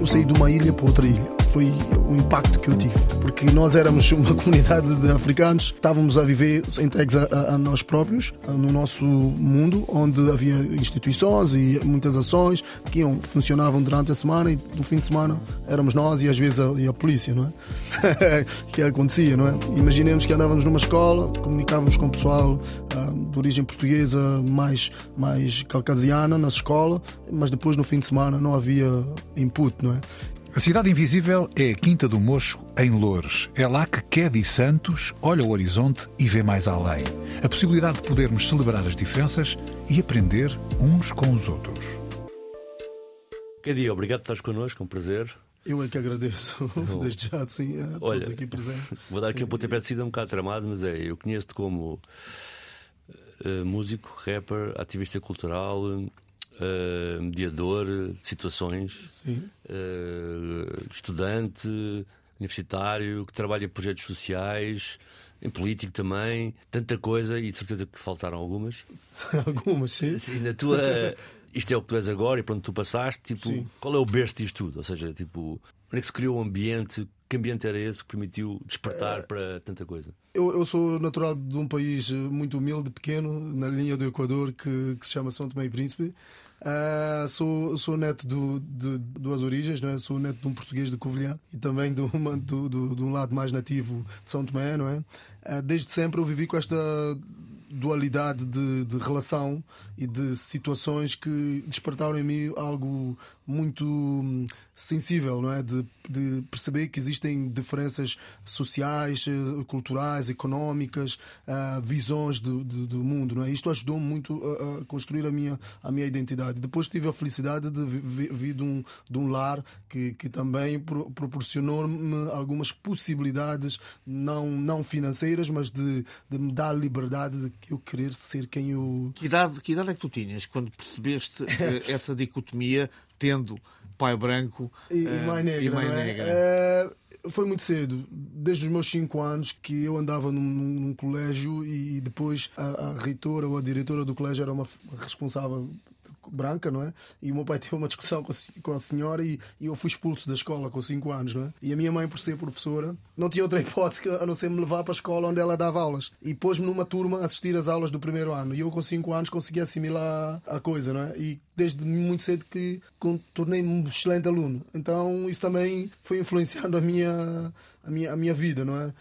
Eu saí de uma ilha para outra ilha foi o impacto que eu tive, porque nós éramos uma comunidade de africanos, estávamos a viver entregues a, a, nós próprios, no nosso mundo, onde havia instituições e muitas ações que iam, funcionavam durante a semana e no fim de semana éramos nós e às vezes a, e a polícia, não é? que acontecia, não é? Imaginemos que andávamos numa escola, comunicávamos com o pessoal uh, de origem portuguesa mais, mais caucasiana na escola, mas depois no fim de semana não havia input, não é? A Cidade Invisível é a Quinta do Mocho, em Loures. É lá que Kedi Santos olha o horizonte e vê mais além. A possibilidade de podermos celebrar as diferenças e aprender uns com os outros. Kedi, obrigado por estares connosco, é um prazer. Eu é que agradeço, desde já, sim, a todos Olha, aqui presentes. Vou dar aqui sim. um pontapé de saída um bocado tramado, mas é, eu conheço-te como uh, músico, rapper, ativista cultural, uh, mediador de situações, uh, estudante, universitário, que trabalha em projetos sociais, em político também, tanta coisa e de certeza que faltaram algumas. algumas, sim. E na tua. Isto é o que tu és agora e pronto, tu passaste. Tipo, sim. qual é o berço disto tudo? Ou seja, tipo, onde é que se criou o um ambiente? Que ambiente era esse que permitiu despertar é... para tanta coisa? Eu, eu, sou natural de um país muito humilde, pequeno, na linha do Equador, que, que se chama São Tomé e Príncipe. Uh, sou, sou neto do, de duas origens, não é? sou neto de um português de Covilhã e também de, uma, do, do, de um lado mais nativo de São Tomé. Não é? Uh, desde sempre eu vivi com esta dualidade de, de, relação e de situações que despertaram em mim algo muito hum, sensível, não é? De, de, perceber que existem diferenças sociais, eh, culturais, económicas, uh, visões do, do, do, mundo, não é? Isto ajudou muito a, a, construir a minha, a minha identidade. Depois tive a felicidade de vir de um, de um lar que, que também pro, proporcionou-me algumas possibilidades, não, não financeiras, mas de, de me dar liberdade de eu querer ser quem eu. Que idade, que idade é que tu tinhas quando percebeste essa dicotomia, tendo pai branco e, uh, mãe negra? E mãe é? negra. É, foi muito cedo, desde os meus 5 anos, que eu andava num, num colégio e depois a, a, reitora ou a diretora do colégio era uma responsável branca, não é? E o meu pai teve uma discussão com a, com a senhora e, e, eu fui expulso da escola com 5 anos, não é? E a minha mãe, por ser professora, não tinha outra hipótese a não ser me levar para a escola onde ela dava aulas. E pôs-me numa turma a assistir às aulas do primeiro ano. E eu, com 5 anos, consegui assimilar a coisa, não é? E desde muito cedo que tornei-me um excelente aluno. Então isso também foi influenciando a minha, a minha, a minha vida, não é?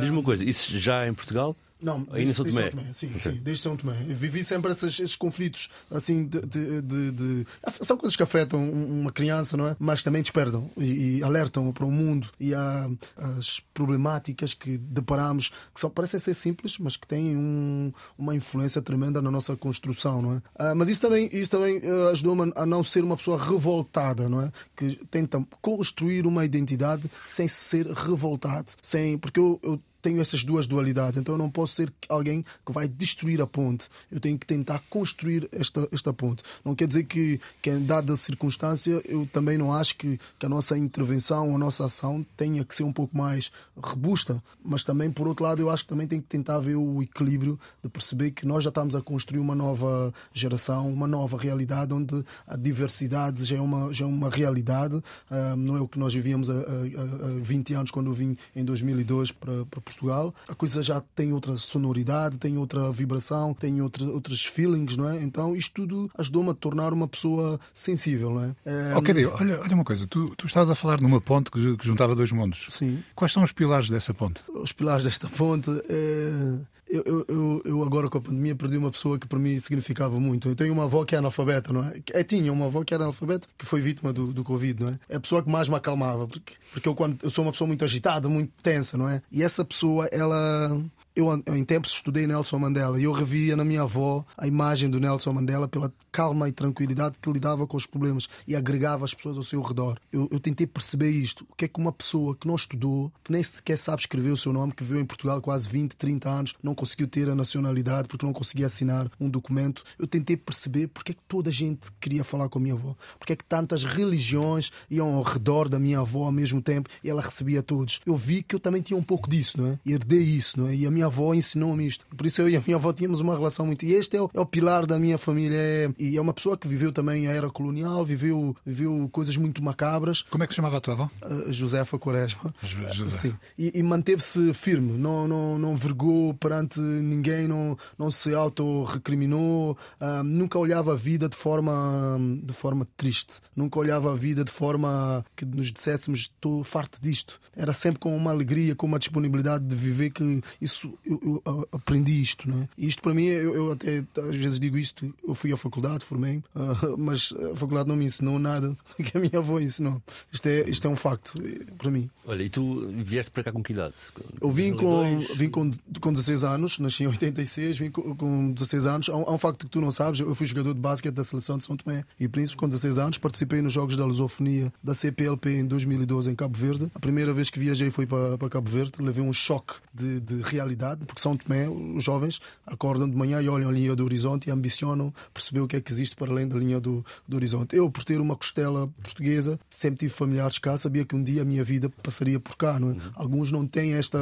Diz-me uma coisa, isso já em Portugal? Não, aí desde, São Tomé. São Tomé. Sim, okay. sim, desde São Tomé. Eu vivi sempre esses, esses conflitos assim de, de, de, de, São coisas que afetam uma criança, não é? Mas também despertam e, e alertam para o mundo e há as problemáticas que deparamos que são, parecem ser simples, mas que têm um, uma influência tremenda na nossa construção, não é? Ah, mas isso também, isso também uh, ajudou-me a não ser uma pessoa revoltada, não é? Que tenta construir uma identidade sem ser revoltado, sem porque eu, eu tenho essas duas dualidades, então eu não posso ser alguém que vai destruir a ponte. Eu tenho que tentar construir esta, esta ponte. Não quer dizer que, que dada a circunstância, eu também não acho que, que a nossa intervenção, a nossa ação tenha que ser um pouco mais robusta, mas também, por outro lado, eu acho que também tem que tentar ver o equilíbrio de perceber que nós já estamos a construir uma nova geração, uma nova realidade onde a diversidade já é uma, já é uma realidade, ah, não é o que nós vivíamos há, há 20 anos quando eu vim em 2002 para, para Portugal, a coisa já tem outra sonoridade, tem outra vibração, tem outra, outros feelings, não é? Então isto tudo ajudou-me a tornar uma pessoa sensível, não é? é... Ok, olha, olha uma coisa, tu, tu estás a falar numa ponte que, que juntava dois mundos. Sim. Quais são os pilares dessa ponte? Os pilares desta ponte é eu, eu, eu, agora com a pandemia perdi uma pessoa que para mim significava muito. Eu tenho uma avó que é analfabeta, não é? é tinha uma avó que era analfabeta que foi vítima do, do Covid, não é? É a pessoa que mais me acalmava, porque, porque eu, quando, eu sou uma pessoa muito agitada, muito tensa, não é? E essa pessoa, ela eu em tempos estudei Nelson Mandela e eu revia na minha avó a imagem do Nelson Mandela pela calma e tranquilidade que lidava com os problemas e agregava as pessoas ao seu redor. Eu, eu tentei perceber isto. O que é que uma pessoa que não estudou, que nem sequer sabe escrever o seu nome, que viveu em Portugal quase 20, 30 anos, não conseguiu ter a nacionalidade porque não conseguia assinar um documento. Eu tentei perceber porque é que toda a gente queria falar com a minha avó, porque é que tantas religiões iam ao redor da minha avó ao mesmo tempo e ela recebia todos. Eu vi que eu também tinha um pouco disso, não é? Herdei isso, não é? E a minha avó ensinou-me isto. Por isso eu e a minha avó tínhamos uma relação muito. E este é o, é o pilar da minha família. É... E é uma pessoa que viveu também a era colonial, viveu, viveu coisas muito macabras. Como é que se chamava a tua avó? Uh, Josefa Quaresma. Sim. E, e manteve-se firme, não, não, não vergou perante ninguém, não, não se auto-recriminou, uh, nunca olhava a vida de forma, de forma triste, nunca olhava a vida de forma que nos disséssemos estou farto disto. Era sempre com uma alegria, com uma disponibilidade de viver que isso eu, eu aprendi isto, é? E isto para mim, eu, eu, até às vezes digo isto, eu fui à faculdade, formei, uh, mas a faculdade não me ensinou nada que a minha avó ensinou. Isto é, isto é um facto eh, para mim. Olha, e tu vieste para cá com que idade? Eu vim com, vim com, com 16 anos, nasci em 86, vim com, com 16 anos. Há um, há um, facto que tu não sabes, eu fui jogador de basquete da seleção de São Tomé e Príncipe com 16 anos, participei nos Jogos da Lusofonia da CPLP em 2012 em Cabo Verde. A primeira vez que viajei foi para, para Cabo Verde, levei um choque de, de realidade, porque São Tomé, os jovens acordam de manhã e olham a linha do horizonte e ambicionam perceber o que é que existe para além da linha do, do horizonte. Eu, por ter uma costela portuguesa, sempre tive familiares cá, sabia que um dia a minha vida passaria por cá. Não é? uhum. Alguns não têm esta,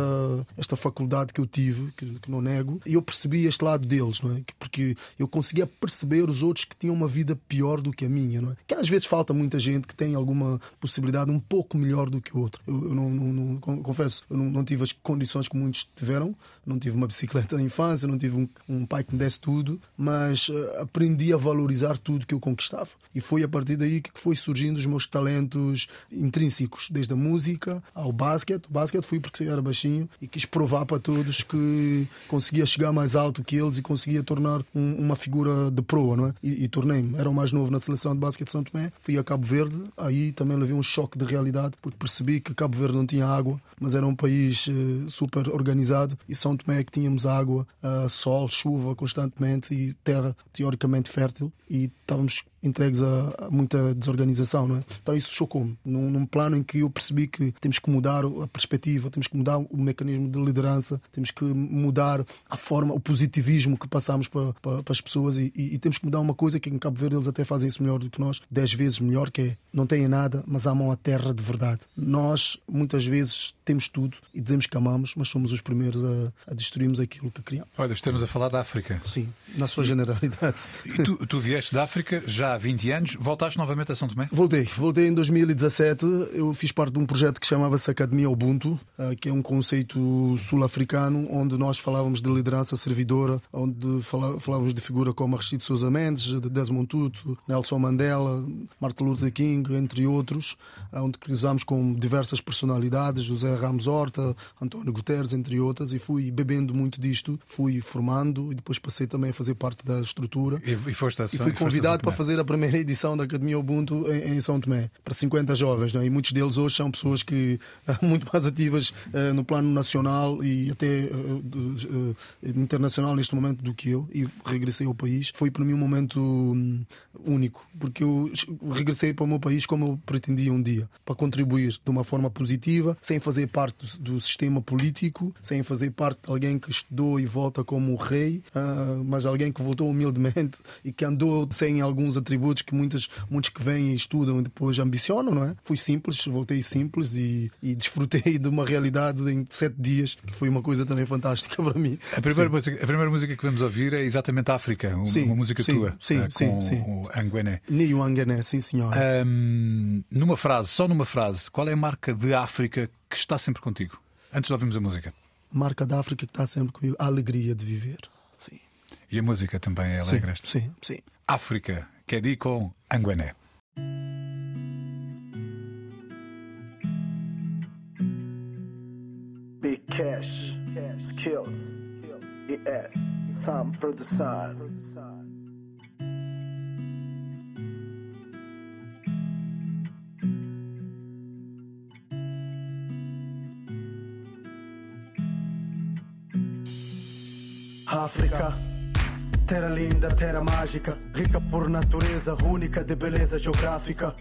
esta faculdade que eu tive, que, que, não nego, e eu percebi este lado deles, não é? Porque eu conseguia perceber os outros que tinham uma vida pior do que a minha, não é? Que às vezes falta muita gente que tem alguma possibilidade um pouco melhor do que o outro. Eu, eu não, não, não, confesso, eu não, não, tive as condições que muitos tiveram, não tive uma bicicleta na infância, não tive um, um pai que me desse tudo, mas uh, aprendi a valorizar tudo que eu conquistava. E foi a partir daí que foi surgindo os meus talentos intrínsecos, desde a música ao basquete. O basquete fui porque era baixinho e quis provar para todos que conseguia chegar mais alto que eles e conseguia tornar um, uma figura de proa, não é? E, e tornei-me. Era o mais novo na seleção de basquete de São Tomé. Fui a Cabo Verde, aí também levei um choque de realidade porque percebi que Cabo Verde não tinha água, mas era um país uh, super organizado e São Tomé é que tínhamos água, uh, sol, chuva constantemente e terra teoricamente fértil e estávamos entregues a, muita desorganização, não é? Então isso chocou-me, num, num, plano em que eu percebi que temos que mudar a perspectiva, temos que mudar o mecanismo de liderança, temos que mudar a forma, o positivismo que passamos para, para, para as pessoas e, e, e, temos que mudar uma coisa que em Cabo Verde eles até fazem isso melhor do que nós, dez vezes melhor, que é não têm nada, mas amam a terra de verdade. Nós, muitas vezes, temos tudo e dizemos que amamos, mas somos os primeiros a, a destruirmos aquilo que criamos. Olha, estamos a falar da África. Sim, na sua generalidade. E tu, tu vieste da África já há 20 anos, voltaste novamente a São Tomé? Voltei, voltei em 2017. Eu fiz parte de um projeto que chamava-se Academia Ubuntu, eh, que é um conceito sul-africano onde nós falávamos de liderança servidora, onde falávamos de figura como Aristides Sousa Mendes, Desmond Tutu, Nelson Mandela, Martin Luther King, entre outros, eh, onde cruzámos com diversas personalidades, José Ramos Horta, António Guterres, entre outras, e fui bebendo muito disto, fui formando e depois passei também a fazer parte da estrutura. E, e, foste a, e fui convidado para fazer a primeira edição da Academia Ubuntu em, em São Tomé, para 50 jovens, não é? e muitos deles hoje são pessoas que muito mais ativas uh, no plano nacional e até uh, uh, internacional neste momento do que eu, e regressei ao país. Foi para mim um momento um, único, porque eu regressei para o meu país como eu pretendia um dia, para contribuir de uma forma positiva, sem fazer parte do, do sistema político, sem fazer parte de alguém que estudou e volta como rei, mas alguém que voltou humildemente e que andou sem alguns atributos que muitos, muitos que vêm e estudam e depois ambicionam, não é? Fui simples, voltei simples e, e desfrutei de uma realidade em sete dias, que foi uma coisa também fantástica para mim. A primeira, música, a primeira música que vamos ouvir é exatamente África, uma, sim, uma música sim, tua. Sim, uh, sim, sim. o Anguené. Niu Anguené, sim, senhor. Um, numa frase, só numa frase, qual é a marca de África que está sempre contigo? Antes de ouvirmos a música. Marca da África que está sempre comigo, a alegria de viver. Sim. E a música também é alegre sim, sim, sim. África, que de com Anguené. Big Cash, Skills, ES, Sam Produção. África. Terra linda, terra mágica, rica por natureza, única de beleza geográfica.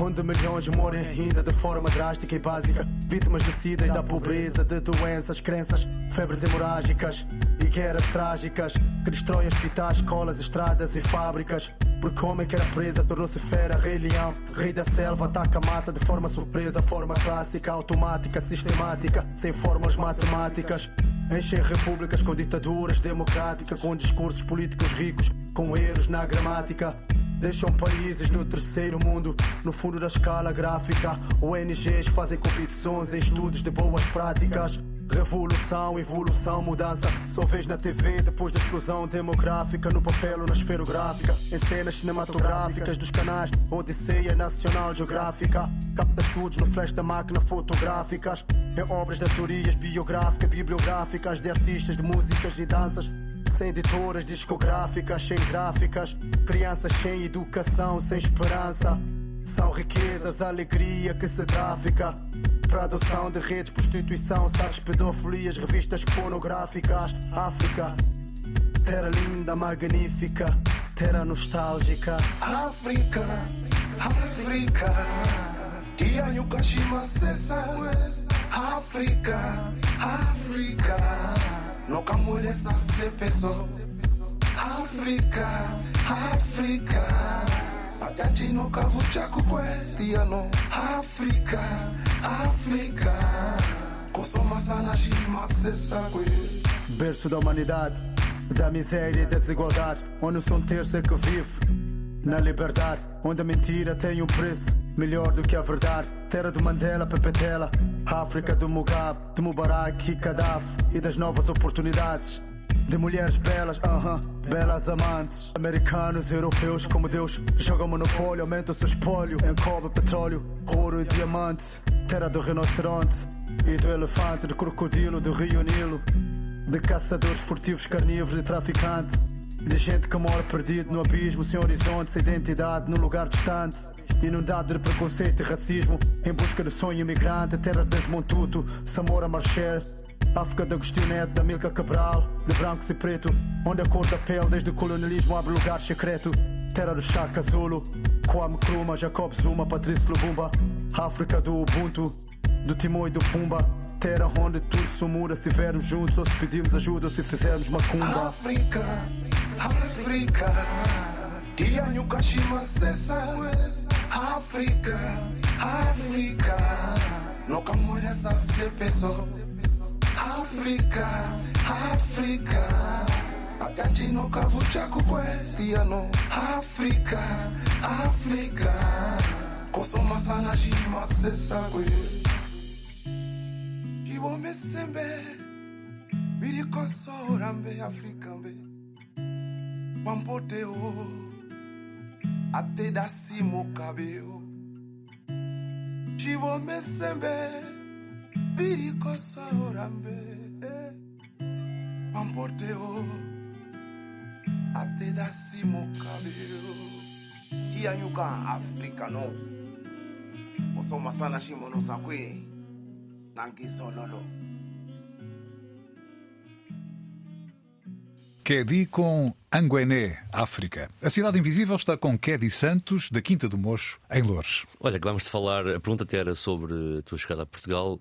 Onde milhões morrem ainda de forma drástica e básica. Vítimas de sida e da pobreza, de doenças, crenças, febres hemorrágicas e guerras trágicas que destroem hospitais, escolas, estradas e fábricas. Porque homem que era presa tornou-se fera, rei leão, rei da selva, ataca, mata de forma surpresa, forma clássica, automática, sistemática, sem fórmulas matemáticas. Enchem repúblicas com ditaduras democráticas, com discursos políticos ricos, com erros na gramática. Deixam países no terceiro mundo, no fundo da escala gráfica. ONGs fazem competições em estudos de boas práticas. Revolução, evolução, mudança. Só vês na TV depois da explosão demográfica. No papel ou na esferográfica. Em cenas cinematográficas dos canais Odisseia Nacional Geográfica. Capta estudos no flash da máquina fotográficas. Em obras de teorias biográficas, bibliográficas. De artistas de músicas e danças sem editoras discográficas, sem gráficas, crianças sem educação, sem esperança. São riquezas, alegria que se trafica. Para adoção de redes, prostituição, sites, pedofilias, revistas pornográficas. África, terra linda, magnífica, terra nostálgica. África, África, dia Yukashima Sesa. África, África. No kamwele sa sepeso Afrika, Afrika Ataji no kavucha kukweti no. Afrika, Afrika Kosoma sana shima sesa kwe Berço da humanidade, da miséria e da desigualdade Onde o som terço é que vive na liberdade, onde a mentira tem um preço melhor do que a verdade. Terra do Mandela, Pepetela, África do Mugabe, de Mubarak e Gaddafi e das novas oportunidades. De mulheres belas, aham, uh -huh, belas amantes. Americanos, europeus, como Deus, jogam monopólio, aumenta o seu espólio. Em petróleo, ouro e diamante. Terra do rinoceronte e do elefante, de crocodilo, do rio Nilo. De caçadores furtivos, carnívoros e traficantes. De gente que mora perdido no abismo, sem horizonte, sem identidade, num lugar distante. Inundado de preconceito e racismo, em busca de sonho imigrante, terra de Desmond Tutu, Samora Marcher. África de Agostinho Neto, da Milka Cabral, de brancos e preto, onde a cor da pele desde o colonialismo abre lugar secreto. Terra do Chaka Zulu, Kwame Nkrumah, Jacob Zuma, Patrício Lubumba. África do Ubuntu, do Timor e do Pumba. Terra onde tudo se muda se estivermos juntos, ou se pedimos ajuda, ou se fizermos macumba. África, África, dia Yukashima Sesa. África, África, no kamwele sa sepeso. África, África, ataji no kavucha kukweti no. África, África, kosoma sana shima sesa kwe. Kiwome sembe, biri kosora mbe Afrika mbe. Wampote o, ate da simo cabeo. Kiwome sembe, biri kosora mbe. Wampote o, ate da simo cabeo. Kianyuka Afrika no. Osoma sana shimo no sakwe. Nangisololo. Kedi com Anguené, África. A Cidade Invisível está com Kedi Santos, da Quinta do Mocho, em Loures. Olha, acabámos de falar, a pergunta até era sobre a tua chegada a Portugal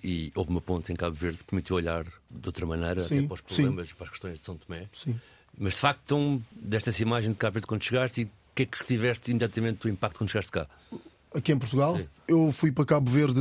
e houve uma ponte em Cabo Verde que permitiu olhar de outra maneira Sim, até para os problemas, sim. para as questões de São Tomé. Sim. Mas de facto, então, desta essa imagem de Cabo Verde quando chegaste e o que é que retiveste imediatamente do impacto quando chegaste cá? Aqui em Portugal, Sim. eu fui para Cabo Verde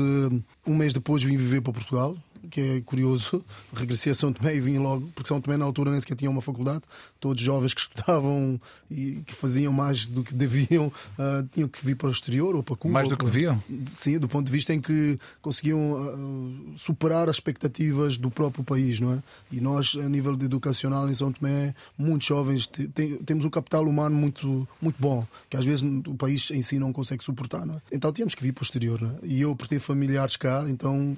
um mês depois, vim viver para Portugal. Que é curioso, regressei a São Tomé e vim logo, porque São Tomé na altura nem sequer tinha uma faculdade. Todos jovens que estudavam e que faziam mais do que deviam ah, tinham que vir para o exterior ou para Cuba. Mais do que deviam? Sim, do ponto de vista em que conseguiam ah, superar as expectativas do próprio país, não é? E nós, a nível de educacional em São Tomé, muitos jovens te- tem- temos um capital humano muito, muito bom, que às vezes o país em si não consegue suportar, não é? Então tínhamos que vir para o exterior, é? E eu, por ter familiares cá, então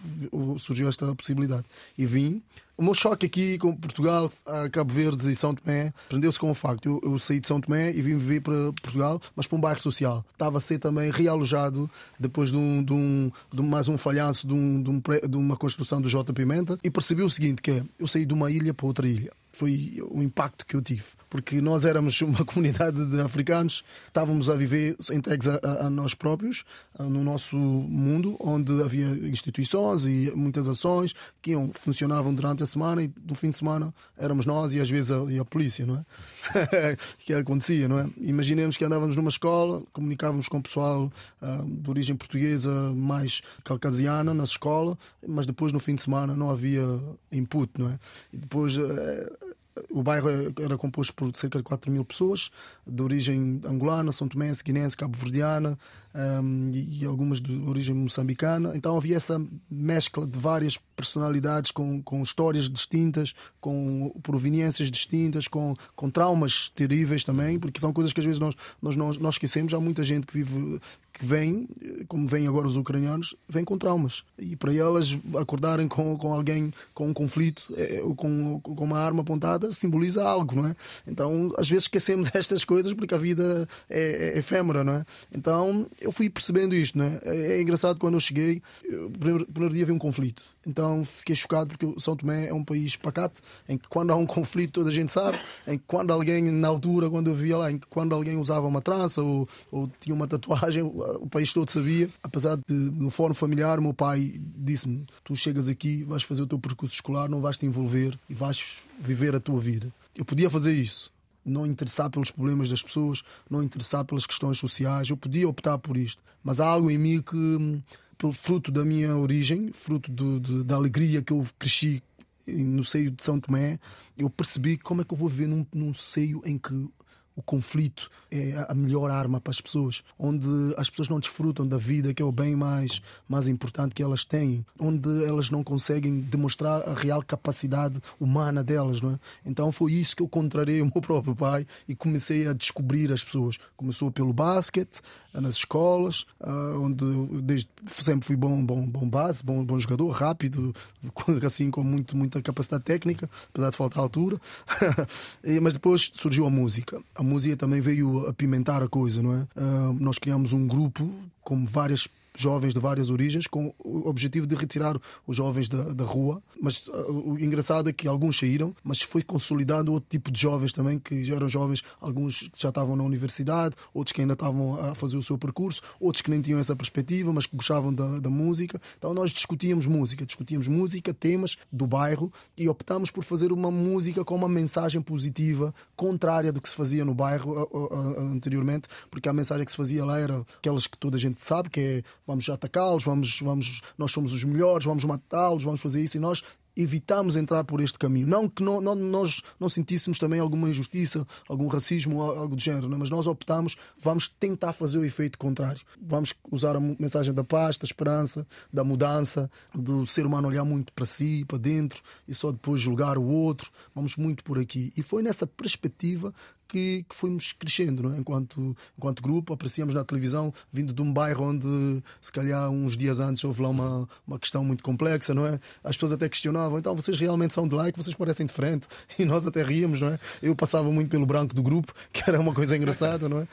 surgiu esta possibilidade. E vim. O meu choque aqui com Portugal, Cabo Verde e São Tomé prendeu-se com o facto. Eu, eu saí de São Tomé e vim viver para Portugal, mas para um bairro social. Estava a ser também realojado depois de, um, de, um, de mais um falhanço de, um, de, de uma construção do J Pimenta e percebi o seguinte: que é, eu saí de uma ilha para outra ilha. Foi o impacto que eu tive. Porque nós éramos uma comunidade de africanos, estávamos a viver entregues a, a, nós próprios, no nosso mundo, onde havia instituições e muitas ações que iam, funcionavam durante a semana e no fim de semana éramos nós e às vezes a, e a polícia, não é? que acontecia, não é? Imaginemos que andávamos numa escola, comunicávamos com o pessoal uh, de origem portuguesa mais caucasiana na escola, mas depois no fim de semana não havia input, não é? E depois uh, o bairro era composto por cerca de 4 mil pessoas, de origem angolana, São Tomé, guinense, cabo-verdiana um, e algumas de origem moçambicana. Então havia essa mescla de várias personalidades com, com histórias distintas, com proveniências distintas, com, com traumas terríveis também, porque são coisas que às vezes nós, nós, nós, nós esquecemos. Há muita gente que vive, que vem, como vêm agora os ucranianos, vem com traumas. E para elas acordarem com, com alguém com um conflito, é, com, com uma arma apontada, simboliza algo, não é? Então às vezes esquecemos estas coisas porque a vida é, é efêmera, não é? Então eu fui percebendo isto, não é? É engraçado quando eu cheguei, o primeiro, primeiro dia havia um conflito. Então fiquei chocado porque São Tomé é um país pacato, em que quando há um conflito toda a gente sabe, em que quando alguém, na altura, quando eu via lá, em que quando alguém usava uma trança ou, ou tinha uma tatuagem, o país todo sabia. Apesar de, no fórum familiar, meu pai disse-me: Tu chegas aqui, vais fazer o teu percurso escolar, não vais te envolver e vais viver a tua vida. Eu podia fazer isso, não interessar pelos problemas das pessoas, não interessar pelas questões sociais. Eu podia optar por isto, mas há algo em mim que pelo fruto da minha origem, fruto do, da alegria que eu cresci no seio de São Tomé, eu percebi como é que eu vou viver num, num seio em que o conflito é a melhor arma para as pessoas, onde as pessoas não desfrutam da vida, que é o bem mais, mais importante que elas têm, onde elas não conseguem demonstrar a real capacidade humana delas. Não é? Então foi isso que eu contrarei o meu próprio pai e comecei a descobrir as pessoas. Começou pelo basquete, nas escolas, ah, onde desde sempre fui bom, bom, bom base, bom, bom jogador, rápido, assim com muito, muita capacidade técnica, apesar de faltar altura. Mas depois surgiu a música. A música também veio apimentar a coisa, não é? Uh, nós criamos um grupo com várias jovens de várias origens, com o objetivo de retirar os jovens da, da rua. Mas uh, o engraçado é que alguns saíram, mas foi consolidado outro tipo de jovens também, que já eram jovens, alguns que já estavam na universidade, outros que ainda estavam a fazer o seu percurso, outros que nem tinham essa perspectiva, mas que gostavam da, da música. Então nós discutíamos música, discutíamos música, temas do bairro e optámos por fazer uma música com uma mensagem positiva, contrária do que se fazia no bairro anteriormente, porque a mensagem que se fazia lá era aquelas que toda a gente sabe, que é vamos atacá-los, vamos, vamos, nós somos os melhores, vamos matá-los, vamos fazer isso. E nós evitamos entrar por este caminho. Não que não, não, nós não sentíssemos também alguma injustiça, algum racismo, algo do género, não? É? mas nós optamos, vamos tentar fazer o efeito contrário. Vamos usar a mensagem da paz, da esperança, da mudança, do ser humano olhar muito para si, para dentro e só depois julgar o outro. Vamos muito por aqui. E foi nessa perspectiva que, que fomos crescendo é? enquanto, enquanto grupo. Aparecíamos na televisão, vindo de um bairro onde, se calhar, uns dias antes houve lá uma, uma questão muito complexa, não é? As pessoas até questionavam, então vocês realmente são de lá e que vocês parecem diferente. E nós até ríamos, não é? Eu passava muito pelo branco do grupo, que era uma coisa engraçada, não é?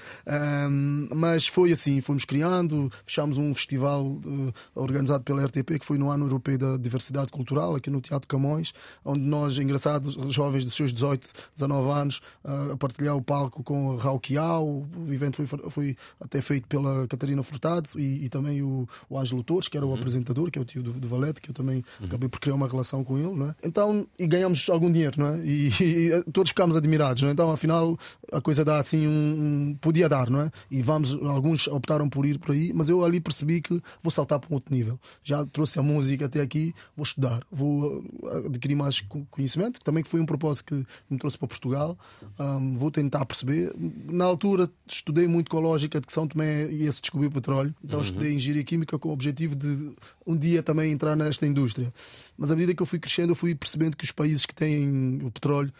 Um, mas foi assim, fomos criando, fechámos um festival uh, organizado pela RTP, que foi no Ano Europeu da Diversidade Cultural, aqui no Teatro Camões, onde nós, engraçados, jovens de seus 18, 19 anos, uh, a partilhar o palco com Raul Quial. O evento foi, foi até feito pela Catarina Furtado e, e também o, o Ângelo Torres, que era o uhum. apresentador, que é o tio do, do Valete, que eu também uhum. acabei por criar uma relação com ele. Não é? Então, e ganhamos algum dinheiro, não é? E, e todos ficámos admirados. Não é? Então, afinal, a coisa dá assim um, um, Podia dar, não é? E vamos, alguns optaram por ir por aí, mas eu ali percebi que vou saltar para um outro nível. Já trouxe a música até aqui, vou estudar, vou adquirir mais conhecimento, que também foi um propósito que me trouxe para Portugal. Um, vou tentar perceber. Na altura estudei muito com a lógica de que São Tomé ia-se descobrir o petróleo, então uhum. estudei engenharia química com o objetivo de um dia também entrar nesta indústria. Mas à medida que eu fui crescendo, eu fui percebendo que os países que têm o petróleo,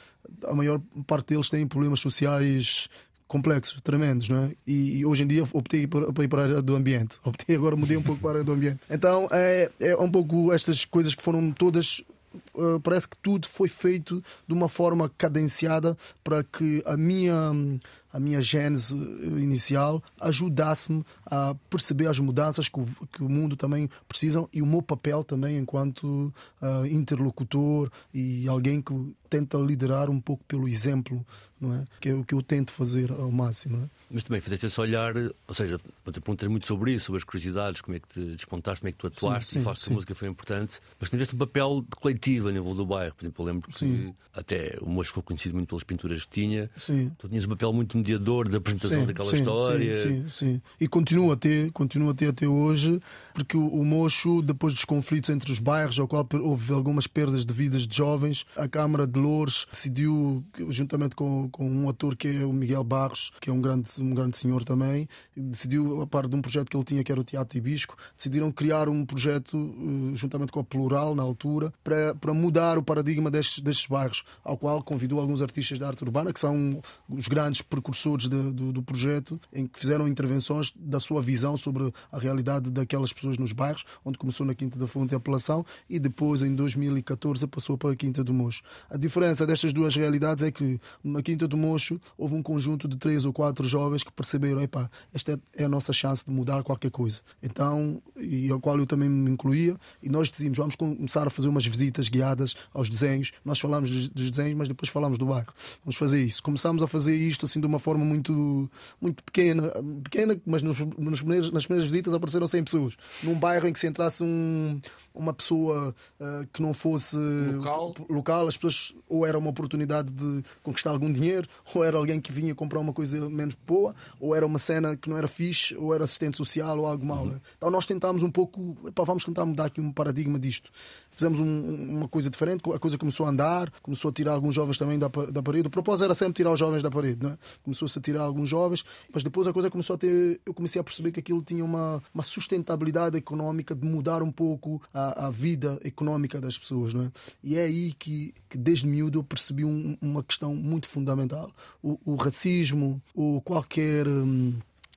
a maior parte deles têm problemas sociais complexos, tremendos, não é? E, e, hoje em dia optei para, para ir para a área do ambiente. Optei agora, mudei um pouco para a área do ambiente. Então é, é um pouco estas coisas que foram todas Uh, parece que tudo foi feito de uma forma cadenciada para que a minha a minha gênese inicial ajudasse-me a perceber as mudanças que o, que o, mundo também precisa e o meu papel também enquanto uh, interlocutor e alguém que tenta liderar um pouco pelo exemplo, não é? Que é o que eu tento fazer ao máximo. É? Mas também fizeste esse olhar, ou seja, te perguntar muito sobre isso, sobre as curiosidades, como é que te despontaste, como é que tu atuaste, sim, sim, falaste que a música foi importante, mas tiveste um papel coletivo a nível do bairro. Por exemplo, eu lembro que sim. até o Mocho ficou conhecido muito pelas pinturas que tinha. Sim. Tu tinhas um papel muito mediador da apresentação daquela história. Sim, sim, E continua a ter, continua a ter até hoje, porque o, o Mocho, depois dos conflitos entre os bairros, ao qual houve algumas perdas de vidas de jovens, a Câmara de Louros decidiu, juntamente com, com um ator que é o Miguel Barros, que é um grande um grande senhor também, decidiu, a par de um projeto que ele tinha, que era o Teatro Ibisco, decidiram criar um projeto, uh, juntamente com a Plural, na altura, para, para mudar o paradigma destes, destes bairros, ao qual convidou alguns artistas da arte urbana, que são os grandes precursores de, do, do projeto, em que fizeram intervenções da sua visão sobre a realidade daquelas pessoas nos bairros, onde começou na Quinta da Fonte a apelação e depois, em 2014, passou para a Quinta do Mocho. A diferença destas duas realidades é que na Quinta do Mocho houve um conjunto de três ou quatro jovens que perceberam, epá, esta é a nossa chance de mudar qualquer coisa. Então, e ao qual eu também me incluía, e nós decidimos, vamos começar a fazer umas visitas guiadas aos desenhos. Nós falamos dos desenhos, mas depois falamos do bairro. Vamos fazer isso. Começámos a fazer isto assim de uma forma muito, muito pequena, pequena, mas nos, nos primeiros, nas primeiras visitas apareceram 100 pessoas. Num bairro em que se entrasse um, uma pessoa uh, que não fosse local. local, as pessoas ou era uma oportunidade de conquistar algum dinheiro, ou era alguém que vinha comprar uma coisa menos boa, ou era uma cena que não era fixe, ou era assistente social ou algo mau. Uhum. Né? Então nós tentámos um pouco, epá, vamos tentar mudar aqui um paradigma disto. Fizemos um, uma coisa diferente, a coisa começou a andar, começou a tirar alguns jovens também da, da parede. O propósito era sempre tirar os jovens da parede, não é? Começou-se a tirar alguns jovens, mas depois a coisa começou a ter. Eu comecei a perceber que aquilo tinha uma, uma sustentabilidade económica de mudar um pouco a, a vida económica das pessoas, não é? E é aí que, que desde miúdo eu percebi um, uma questão muito fundamental. O, o racismo, ou qualquer. Hum,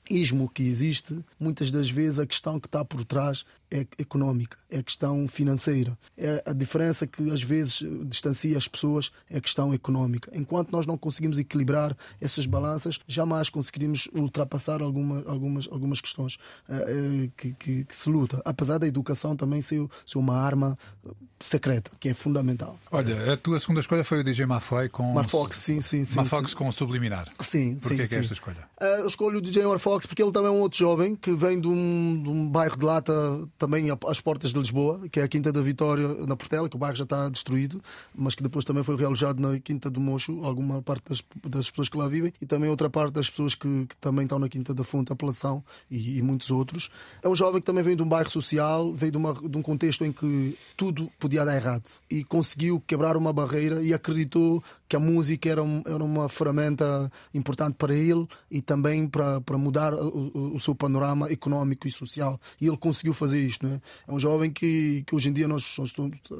ismo que existe, muitas das vezes a questão que está por trás económica, é a questão financeira. É a diferença que às vezes distancia as pessoas é a questão económica. Enquanto nós não conseguimos equilibrar essas balanças, jamais conseguiremos ultrapassar alguma, algumas, algumas questões uh, que, que, que, se luta. Apesar da educação também ser, ser uma arma secreta, que é fundamental. Olha, a tua segunda escolha foi o DJ Mafox com. Marfox, sim, sim, sim. Mafox sim. com Subliminar. Sim, Porquê sim. que sim. é esta escolha? Uh, eu escolho o DJ Marfox porque ele também é um outro jovem que vem de um, de um bairro de lata também às portas de Lisboa, que é a Quinta da Vitória na Portela, que o bairro já está destruído, mas que depois também foi realojado na Quinta do Mocho, alguma parte das, das pessoas que lá vivem, e também outra parte das pessoas que, que também estão na Quinta da Fonte, Apelação e, e, muitos outros. É um jovem que também vem de um bairro social, veio de, uma, de um contexto em que tudo podia dar errado e conseguiu quebrar uma barreira e acreditou que a música era, um, era uma ferramenta importante para ele e também para, para mudar o, o, seu panorama económico e social. E ele conseguiu fazer isto. Não é? é um jovem que, que hoje em dia nós somos,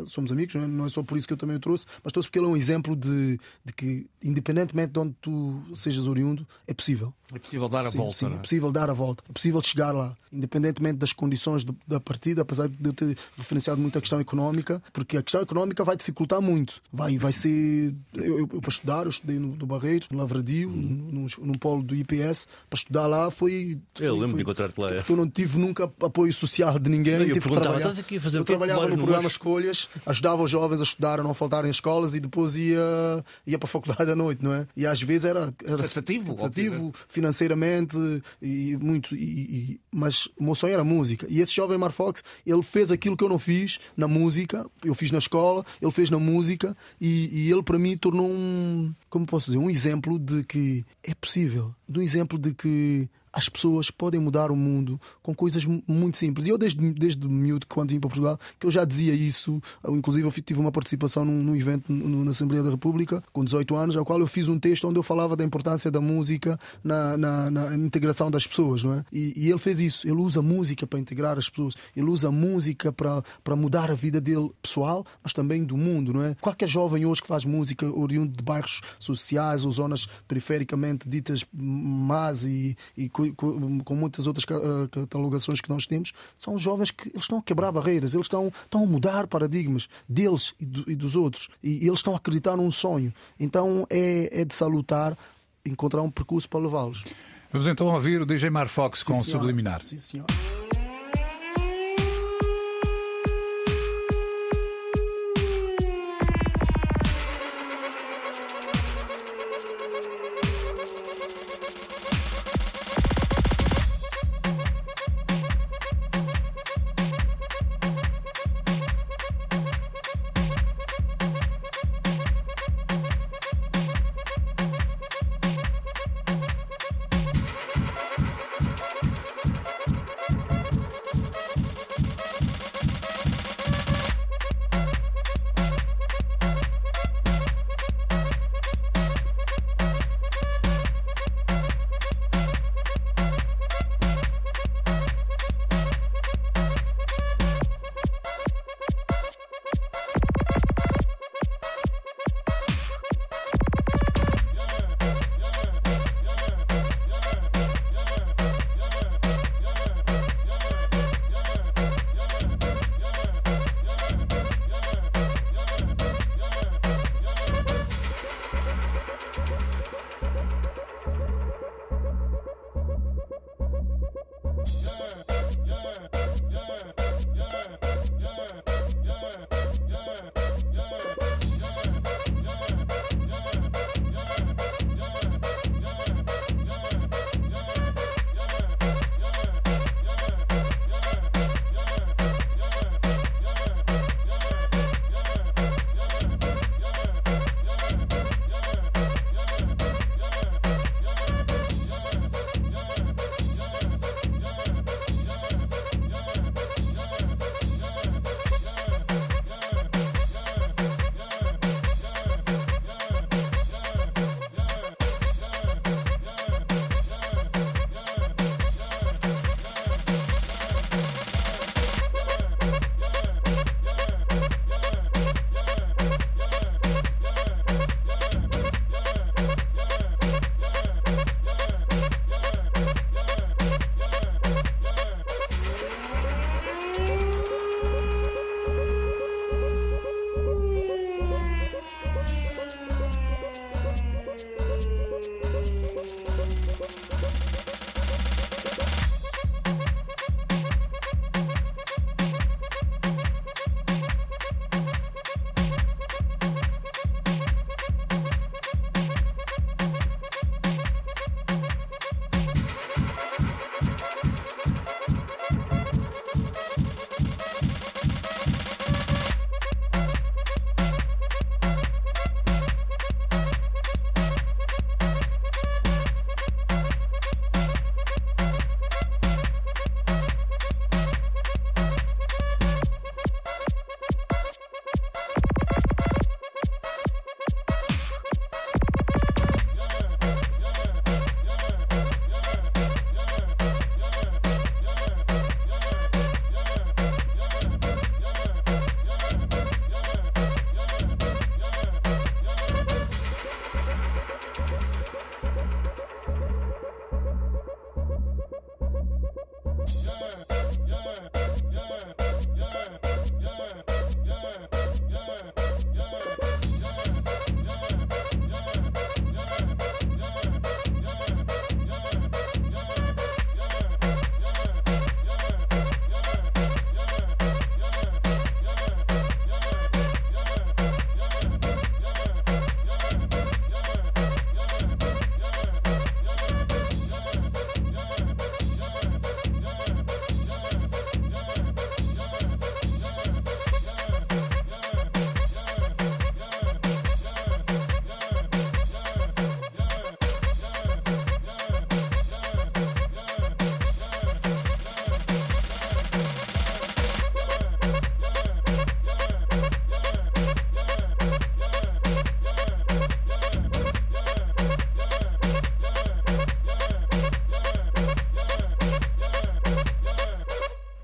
somos amigos, não é? não é? só por isso que eu também o trouxe, mas trouxe porque ele é um exemplo de, de que, independentemente de onde tu sejas oriundo, é possível. É possível dar a sim, volta. Sim, é? é possível dar a volta. É possível chegar lá, independentemente das condições de, da partida, apesar de eu ter referenciado muito a questão económica, porque a questão económica vai dificultar muito. Vai, vai ser. Eu, eu, eu para estudar, eu estudei no, no Barreiro, no Lavradio, hum. num, num polo do IPS. Para estudar lá foi. foi eu lembro de encontrar-te lá. Porque eu não tive nunca apoio social de ninguém. Eu, que trabalhar. Aqui a fazer eu trabalhava no programa Escolhas, ajudava os jovens a estudar, a não faltarem escolas e depois ia, ia para a faculdade à noite, não é? E às vezes era, era cansativo, cansativo financeiramente e muito. E, e, mas o meu sonho era música. E esse jovem Marfox, ele fez aquilo que eu não fiz na música, eu fiz na escola, ele fez na música e, e ele para mim tornou um, como posso dizer, um exemplo de que é possível, de um exemplo de que as pessoas podem mudar o mundo com coisas muito simples. E eu, desde, desde miúdo, quando vim para Portugal, que eu já dizia isso, inclusive eu tive uma participação num, num evento na Assembleia da República, com 18 anos, ao qual eu fiz um texto onde eu falava da importância da música na, na, na integração das pessoas. Não é? E, e, ele fez isso. Ele usa a música para integrar as pessoas, ele usa a música para, para mudar a vida dele pessoal, mas também do mundo. Não é? Qualquer jovem hoje que faz música oriundo de bairros sociais ou zonas perifericamente ditas más e, e com muitas outras catalogações que nós temos, são jovens que eles estão a quebrar barreiras, eles estão, estão a mudar paradigmas deles e, do, e dos outros, e, e, eles estão a acreditar num sonho. Então é, é de salutar encontrar um percurso para levá-los. Vamos então ouvir o DJ Marfox com Sim, o senhor. Subliminar. Sim, senhor.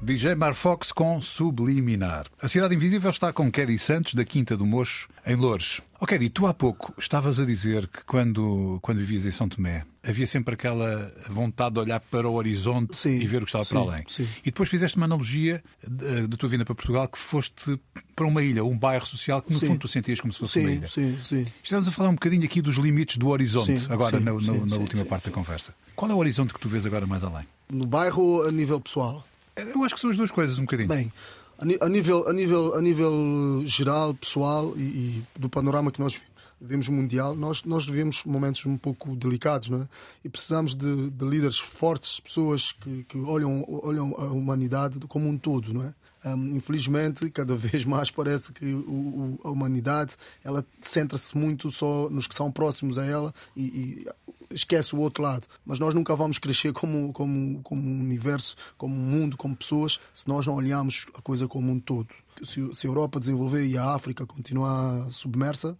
DJ Marfox com Subliminar. A Cidade Invisível está com Kedi Santos, da Quinta do Mocho, em Loures. Ok, Kedi, tu há pouco estavas a dizer que quando, quando vivias em São Tomé havia sempre aquela vontade de olhar para o horizonte Sim, e ver o que estava sim, para além. sim. E depois fizeste uma analogia da tua vinda para Portugal que foste para uma ilha, um bairro social que no fundo tu sentias como se fosse uma ilha. sim, sim. Estamos a falar um bocadinho aqui dos limites do horizonte, agora na, na- última parte da conversa. Qual é o horizonte que tu vês agora mais além? No bairro a nível pessoal? Eu acho que são as duas coisas, um bocadinho. Bem, a, nível, a, nível, a nível eh, geral, pessoal e, e do panorama que nós vivemos mundial, nós, nós vivemos momentos um pouco delicados, não é? E precisamos de, de líderes fortes, pessoas que, que olham, olham a humanidade como um todo, não é? Hum, infelizmente, cada vez mais parece que o- o- a humanidade ela centra-se muito só nos que são próximos a ela e, e esquece o outro lado. Mas nós nunca vamos crescer como, como, como um universo, como um mundo, como pessoas, se nós não olharmos a coisa como um todo. Se, se a Europa desenvolver e a África continuar submersa,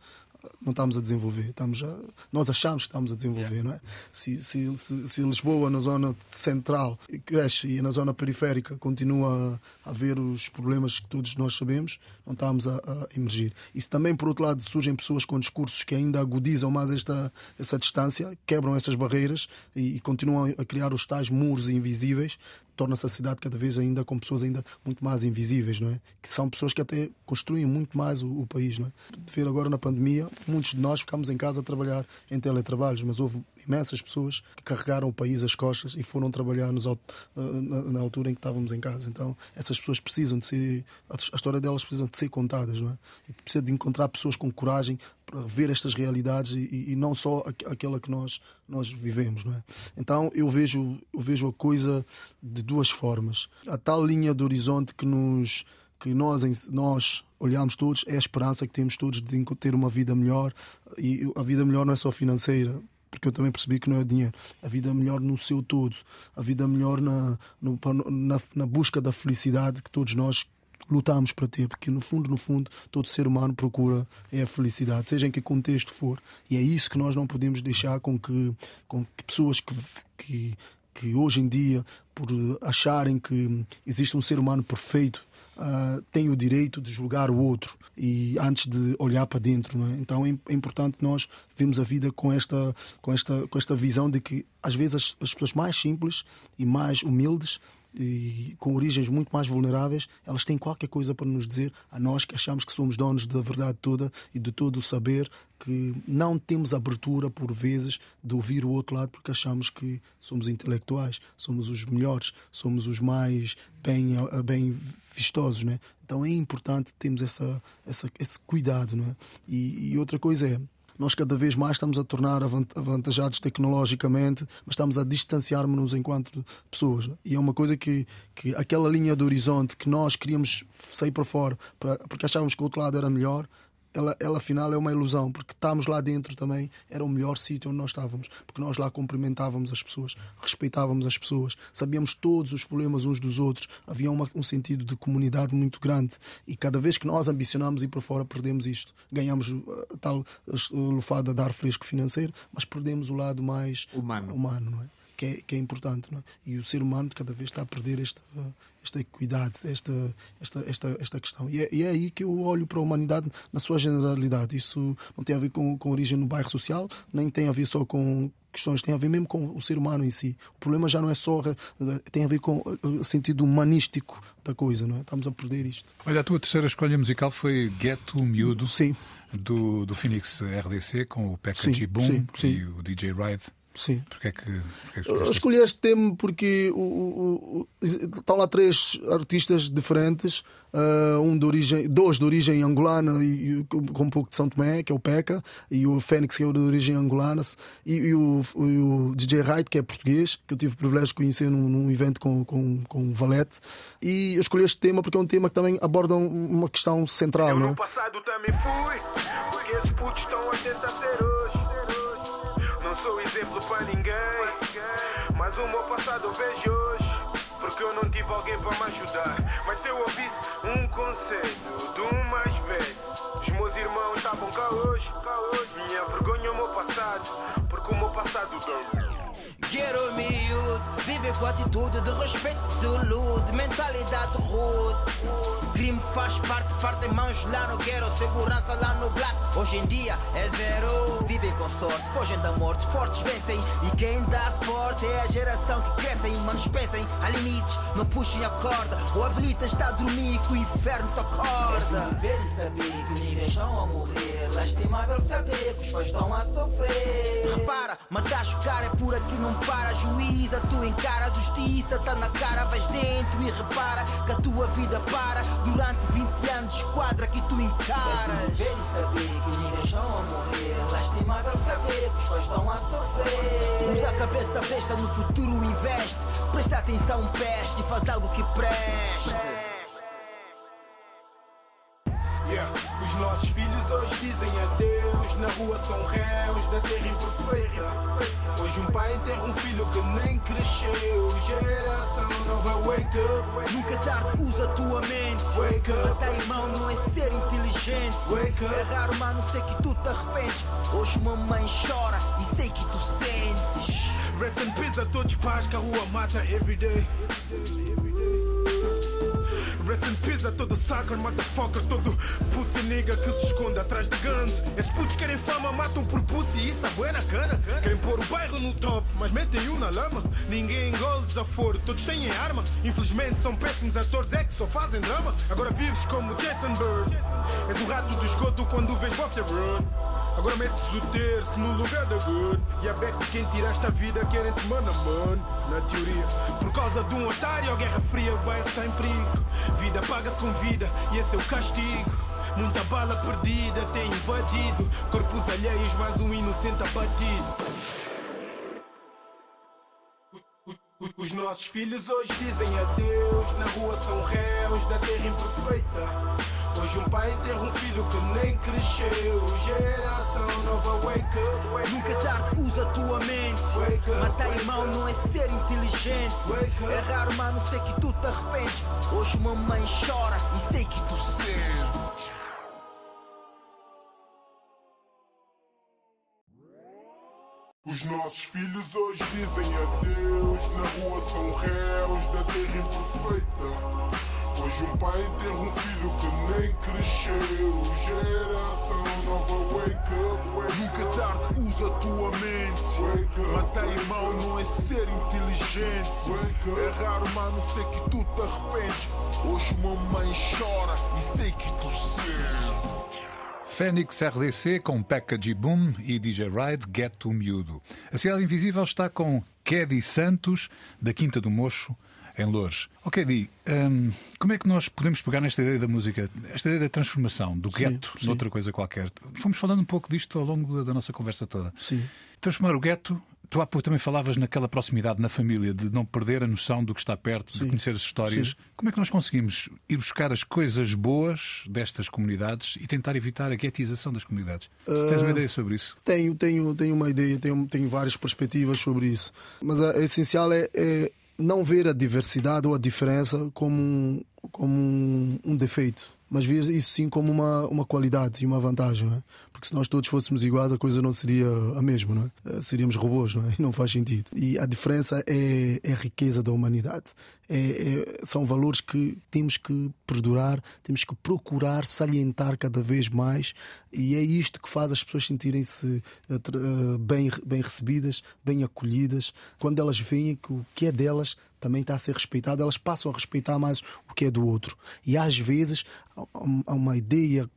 não estamos a desenvolver. Estamos a, nós achamos que estamos a desenvolver, não é? Se, se, se, se Lisboa, na zona central, cresce e na zona periférica continua a haver os problemas que todos nós sabemos, não estamos a, a emergir. E se também, por outro lado, surgem pessoas com discursos que ainda agudizam mais esta, essa distância, quebram essas barreiras e, e continuam a criar os tais muros invisíveis, torna-se a cidade cada vez ainda com pessoas ainda muito mais invisíveis, não é? Que são pessoas que até construem muito mais o, o país, não é? De ver agora na pandemia, muitos de nós ficámos em casa a trabalhar em teletrabalhos, mas houve imensas pessoas que carregaram o país às costas e foram trabalhar nos, na, altura em que estávamos em casa. Então, essas pessoas precisam de ser, a história delas precisam de ser contadas, não é? E precisa de encontrar pessoas com coragem para ver estas realidades e, e- não só aqu- aquela que nós nós vivemos, não é? Então eu vejo eu vejo a coisa de duas formas. A tal linha do horizonte que nos que nós nós olhamos todos é a esperança que temos todos de ter uma vida melhor e a vida melhor não é só financeira. Porque eu também percebi que não é dinheiro. A vida melhor no seu todo. A vida melhor na, no- na, na busca da felicidade que todos nós lutamos para ter, porque no fundo, no fundo, todo ser humano procura é a felicidade, seja em que contexto for. E é isso que nós não podemos deixar com que, com que pessoas que, que, que hoje em dia, por acharem que existe um ser humano perfeito, ah, têm o direito de julgar o outro e antes de olhar para dentro, é? Então é, é importante nós vemos a vida com esta com esta com esta visão de que às vezes as, as pessoas mais simples e mais humildes e com origens muito mais vulneráveis, elas têm qualquer coisa para nos dizer a nós que achamos que somos donos da verdade toda e de todo o saber, que não temos abertura por vezes de ouvir o outro lado porque achamos que somos intelectuais, somos os melhores, somos os mais bem, bem vistosos, né? Então é importante termos essa, essa, esse cuidado, não é? E, e outra coisa é nós cada vez mais estamos a tornar avant- avantajados tecnologicamente, mas estamos a distanciar-nos enquanto pessoas. né? E é uma coisa que, que aquela linha do horizonte que nós queríamos sair para fora para, porque achávamos que o outro lado era melhor, ela, ela afinal é uma ilusão, porque estamos lá dentro também, era o melhor sítio onde nós estávamos, porque nós lá cumprimentávamos as pessoas, respeitávamos as pessoas, sabíamos todos os problemas uns dos outros, havia uma- um sentido de comunidade muito grande e cada vez que nós ambicionamos ir para fora, perdemos isto. Ganhamos uh, a tal uh, lufada de ar fresco financeiro, mas perdemos o lado mais Humano. humano não é? Que, é, que é importante. Não é? E o ser humano cada vez está a perder esta, esta equidade, esta, esta, esta, esta questão. E é, e é aí que eu olho para a humanidade na sua generalidade. Isso não tem a ver com, com origem no bairro social, nem tem a ver só com questões, tem a ver mesmo com o ser humano em si. O problema já não é só, tem a ver com o sentido humanístico da coisa, não é? Estamos a perder isto. Olha, a tua terceira escolha musical foi Get to Miúdo, Sim, do, do Phoenix RDC, com o Pekka Sim, sim. e o DJ Ride. Sim. Porquê é que, porquê é que Eu escolheste escolhi este tema porque o, o- o- estão lá três artistas diferentes, ah, um de origem, dois de origem angolana e, e com com um pouco de São Tomé, que é o Peca, e o Fênix, que é de origem angolana, e, e o, e o DJ Wright, que é português, que eu tive o privilégio de conhecer num, num evento com, com, com o Valete. E eu escolhi este tema porque é um tema que também aborda um- uma questão central. Eu Não é? no passado também fui, porque esses putos estão a tentar ser hoje. Sou exemplo para ninguém, mas o meu passado eu vejo hoje. Porque eu não tive alguém para me ajudar. Mas se eu ouvisse um conselho de um mais velho, os meus irmãos estavam cá hoje. Minha vergonha é o meu passado, porque o meu passado dói. Ghetto miúdo Vive com atitude de respeito absoluto Mentalidade rude Crime faz parte, partem mãos lá no ghetto Segurança lá no black, hoje em dia é zero. Vivem com sorte, fogem da morte, fortes vencem. E quem dá suporte é a geração que crescem Manos pensem, há limites, não puxem a corda. O habilita está a dormir que o inferno te acorda. Velho saber que ninguém estão a morrer. Lastimável saber que os pais estão a sofrer. Repara, matas o cara é por aqui não para Juíza, tu encara a justiça Tá na cara, vais dentro e repara Que a tua vida para. Durante 20 anos esquadra que tu encaras. Velho saber que ninguém estão a morrer. Lastimável saber que os pais estão a sofrer. Usa a cabeça besta, no futuro investe. Presta atenção, peste E faz algo que preste Yeah. Os nossos filhos hoje dizem adeus. Na rua são réus da terra imperfeita. Hoje um pai enterra um filho que nem cresceu. Geração nova, wake up. Nunca tarde, usa a tua mente Wake up. Matar irmão não é ser inteligente Wake up. É raro, mano, sei que tu te arrependes Hoje mamãe chora e sei que tu sentes Rest in peace a todos pais que a rua mata everyday. Rest in peace a todo sucker, motherfucker, todo pussy nigga que se esconde atrás de guns. Esses putos querem fama, matam por pussy isso é bué na cana. Querem pôr o bairro no top, mas metem um na lama. Ninguém engole desaforo, todos têm arma. Infelizmente são péssimos atores, é que só fazem drama. Agora vives como Jason Bird. És o rato do esgoto quando vês Buffy Run. Agora metes o terço no lugar da good E a beck de quem tiraste a vida querem te mano a mano Na teoria Por causa de um otário, a guerra fria, o bairro está em perigo Vida paga-se com vida e esse é o castigo. Muita bala perdida tem invadido. Corpos alheios, mais um inocente abatido. Os nossos filhos hoje dizem adeus. Na rua são réus da terra imperfeita Hoje um pai enterra um filho que nem cresceu. Geração nova, wake up. Nunca tarde, usa a tua mente. Wake up, Matar irmão não é ser inteligente. Wake up. É raro, mano, sei que tu te arrependes. Hoje mamãe chora e sei que tu sentes. Os nossos filhos hoje dizem adeus. Na rua são réus da terra imperfeita. Hoje um pai enterra um filho que nem cresceu. Geração nova, wake up. Nunca tarde, usa a tua mente. Wake up. Matar irmão não é ser inteligente. Wake up. É raro, mano, sei que tu te arrependes. Hoje mamãe chora e sei que tu sentes. Fênix RDC com Package Boom e DJ Ride Get to Miúdo. A Cidade Invisível está com Kedi Santos, da Quinta do Mocho, em Loures. Ok, Di, hum, como é que nós podemos pegar nesta ideia da música, esta ideia da transformação, do gueto sim. noutra coisa qualquer? Fomos falando um pouco disto ao longo da, da nossa conversa toda. Sim. Transformar o gueto. Tu há pouco também falavas naquela proximidade na família, de não perder a noção do que está perto, de Sim. conhecer as histórias. Sim. Como é que nós conseguimos ir buscar as coisas boas destas comunidades e tentar evitar a guetização das comunidades? Tu tens uma ideia sobre isso? Tenho, tenho, tenho uma ideia, tenho, tenho várias perspectivas sobre isso. Mas a, a essencial é, é não ver a diversidade ou a diferença como um, como um, um defeito, mas ver isso sim como uma, uma qualidade e uma vantagem. É? Porque se nós todos fôssemos iguais, a coisa não seria a mesma, não é? Eh, Seríamos robôs, não é? Não faz sentido. E a diferença é, é a riqueza da humanidade. É- é- são valores que temos que perdurar, temos que procurar salientar cada vez mais, e é isto que faz as pessoas sentirem-se eh, bem, bem recebidas, bem acolhidas. Quando elas veem que o que é delas também está a ser respeitado, elas passam a respeitar mais o que é do outro. E às vezes há uma ideia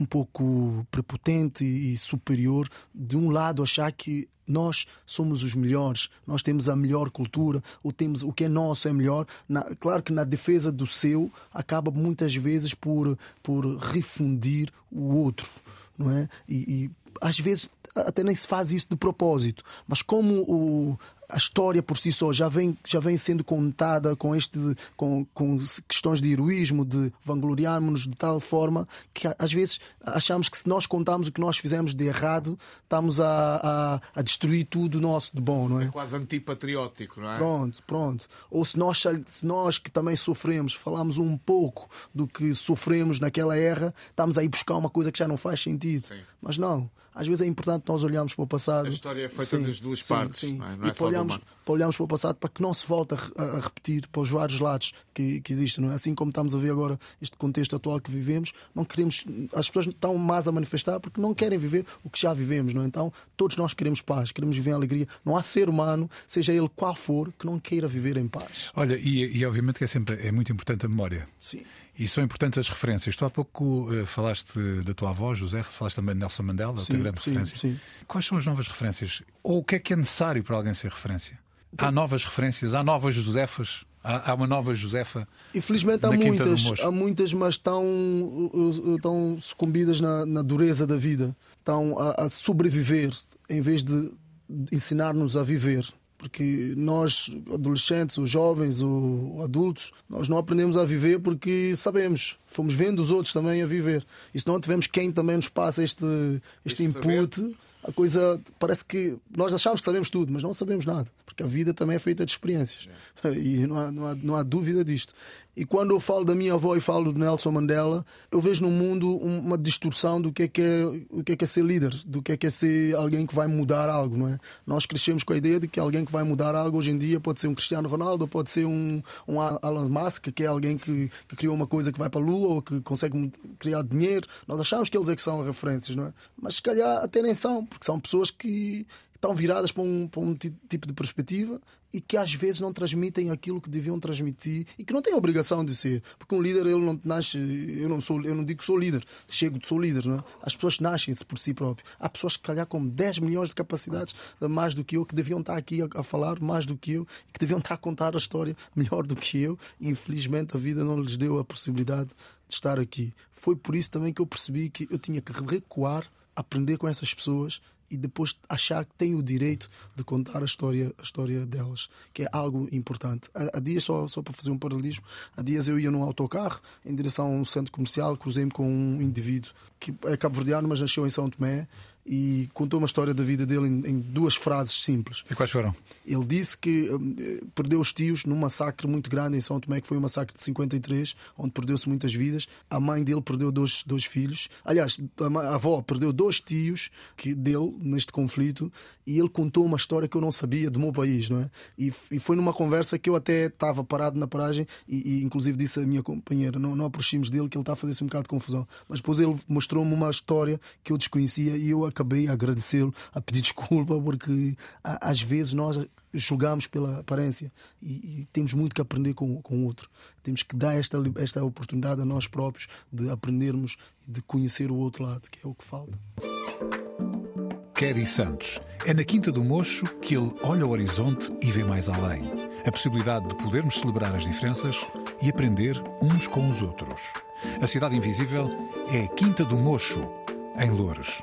um pouco prepotente e superior de um lado achar que nós somos os melhores, nós temos a melhor cultura, ou temos o que é nosso é melhor. Na- claro que na defesa do seu acaba muitas vezes por, por refundir o outro, não é? E, e às vezes até nem se faz isso de propósito, mas como o, a história por si só já vem, já vem sendo contada com este com, com questões de heroísmo, de vangloriarmos-nos de tal forma que às vezes achamos que se nós contarmos o que nós fizemos de errado, estamos a, a, a destruir tudo nosso de bom, não é? Quase antipatriótico, não é? Pronto, pronto. Ou se nós, se nós que também sofremos, falamos um pouco do que sofremos naquela era, estamos aí buscar uma coisa que já não faz sentido. Mas não. Às vezes é importante nós olharmos para o passado. A história é feita sim, das duas sim, partes. Sim. Não é? Não é e para olharmos, para olharmos para o passado para que não se volte a, a, repetir para os vários lados que, que existem. Não é? Assim como estamos a ver agora este contexto atual que vivemos, não queremos. As pessoas estão mais a manifestar porque não querem viver o que já vivemos. Não é? Então, todos nós queremos paz, queremos viver em alegria. Não há ser humano, seja ele qual for, que não queira viver em paz. Olha, e, e obviamente que é sempre é muito importante a memória. Sim. E são importantes as referências. Tu há pouco uh, falaste da tua avó, José, falaste também de Nelson Mandela, sim, grande sim, referência. Sim. Quais são as novas referências? Ou o que é que é necessário para alguém ser referência? Há novas referências, há novas Josefas, há, há uma nova Josefa. Infelizmente há muitas, há muitas, mas estão, estão sucumbidas na, na dureza da vida, estão a, a sobreviver em vez de ensinar-nos a viver porque nós, adolescentes, os jovens, os adultos, nós não aprendemos a viver porque sabemos, fomos vendo os outros também a viver. E se não tivermos quem também nos passa este, este input, saber. a coisa parece que nós achamos que sabemos tudo, mas não sabemos nada, porque a vida também é feita de experiências. É. E não há, não, há, não há dúvida disto. E quando eu falo da minha avó e falo de Nelson Mandela, eu vejo no mundo uma distorção do que é que é, o que é, que é ser líder, do que é que é ser alguém que vai mudar algo, não é? Nós crescemos com a ideia de que alguém que vai mudar algo hoje em dia pode ser um Cristiano Ronaldo, pode ser um, um Elon Musk, que é alguém que, que criou uma coisa que vai para a Lua ou que consegue criar dinheiro. Nós achamos que eles é que são referências, não é? Mas se calhar até nem são, porque são pessoas que estão viradas para um, para um tipo de perspectiva e que às vezes não transmitem aquilo que deviam transmitir e que não têm obrigação de ser. Porque um líder, ele não nasce, eu não, sou, eu não digo que sou líder, chego de sou líder, não é? As pessoas nascem-se por si próprios. Há pessoas que, calhar, com 10 milhões de capacidades, mais do que eu, que deviam estar aqui a, a falar mais do que eu, que deviam estar a contar a história melhor do que eu, e infelizmente a vida não lhes deu a possibilidade de estar aqui. Foi por isso também que eu percebi que eu tinha que recuar, aprender com essas pessoas e depois achar que tem o direito de contar a história, a história delas, que é algo importante. Há, há dias, só, só para fazer um paralelismo, há dias eu ia num autocarro em direção a um centro comercial, cruzei-me com um indivíduo que é cabo-verdiano, mas nasceu em São Tomé e contou uma história da vida dele em, em, duas frases simples. E quais foram? Ele disse que um, perdeu os tios num massacre muito grande em São Tomé, que foi um massacre de 53, onde perdeu-se muitas vidas. A mãe dele perdeu dois, dois filhos. Aliás, a, avó perdeu dois tios que, dele neste conflito e ele contou uma história que eu não sabia do meu país, não é? E, e foi numa conversa que eu até estava parado na paragem e, e, inclusive disse à minha companheira: não, não aproximos dele, que ele está a fazer-se um bocado de confusão. Mas depois ele mostrou-me uma história que eu desconhecia e eu acabei a agradecê-lo, a pedir desculpa, porque às vezes nós julgamos pela aparência e, e, temos muito que aprender com, com o outro. Temos que dar esta, esta oportunidade a nós próprios de aprendermos e de conhecer o outro lado, que é o que falta. Kerry Santos. É na Quinta do Mocho que ele olha o horizonte e vê mais além. A possibilidade de podermos celebrar as diferenças e aprender uns com os outros. A Cidade Invisível é a Quinta do Mocho, em Loures.